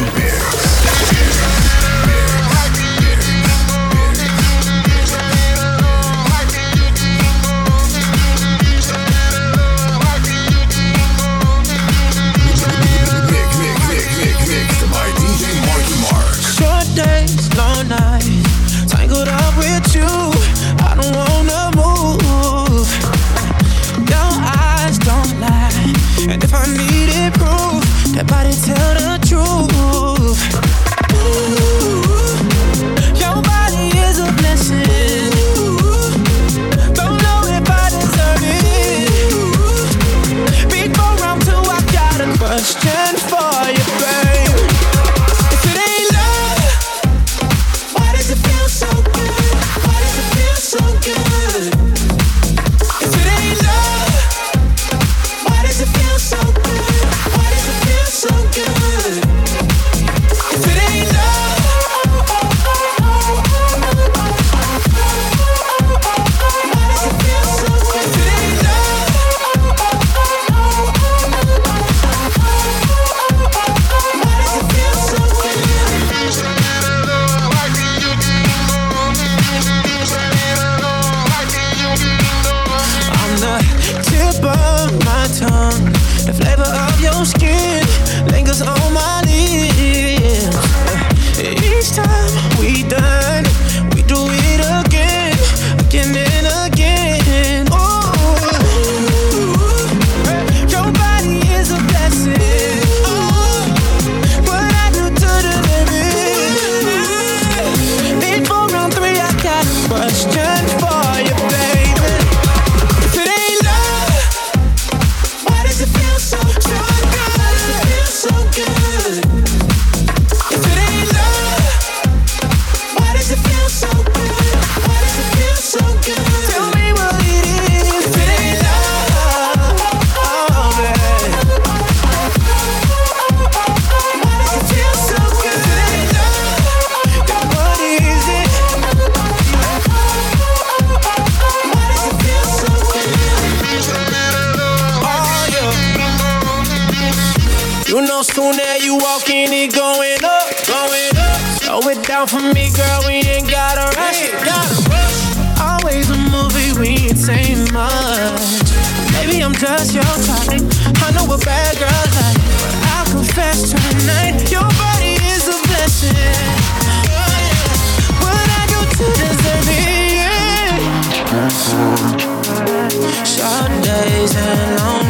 and. Short days and long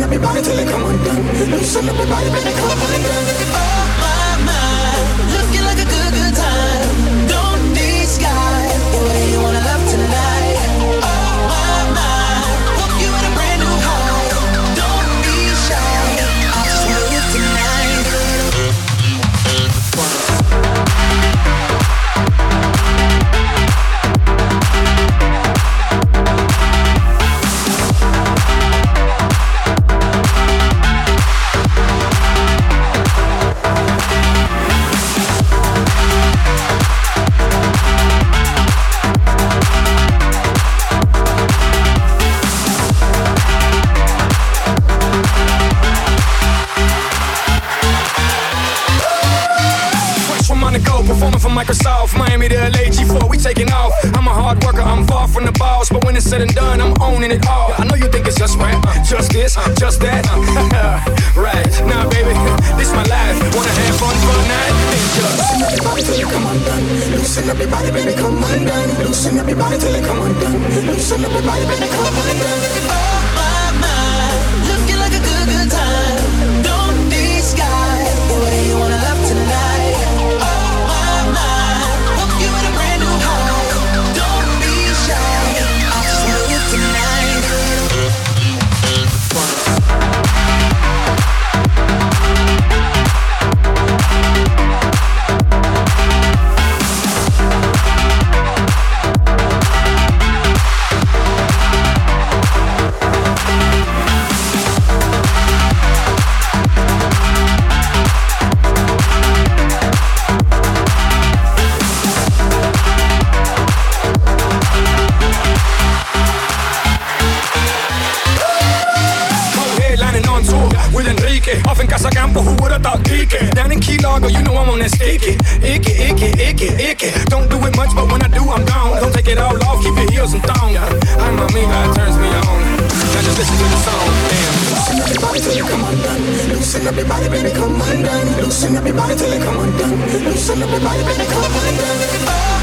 Loosen up your body till it come undone. Loosen up your body, baby, come undone. Oh, my. Said and done, I'm owning it all. I know you think it's just rap, just this, just that. right, now baby, this my life. Wanna have fun for a night? Loosen up your body till it come undone. Loosen up your body, baby, come undone. Loosen up your body till you come undone. Loosen up your body, baby, come undone. Kike? Down in Key Largo, you know I'm on that sticky. Icky, icky, icky, icky. Don't do it much, but when I do, I'm gone. Don't take it all off, keep your heels and thong. I'm a amiga, it turns me on. Now just listen to the song, damn. Loosen up your body till come undone. Loosen up your body, baby, come undone. Loosen up your body till it come undone. Loosen up your body, baby, come undone. Oh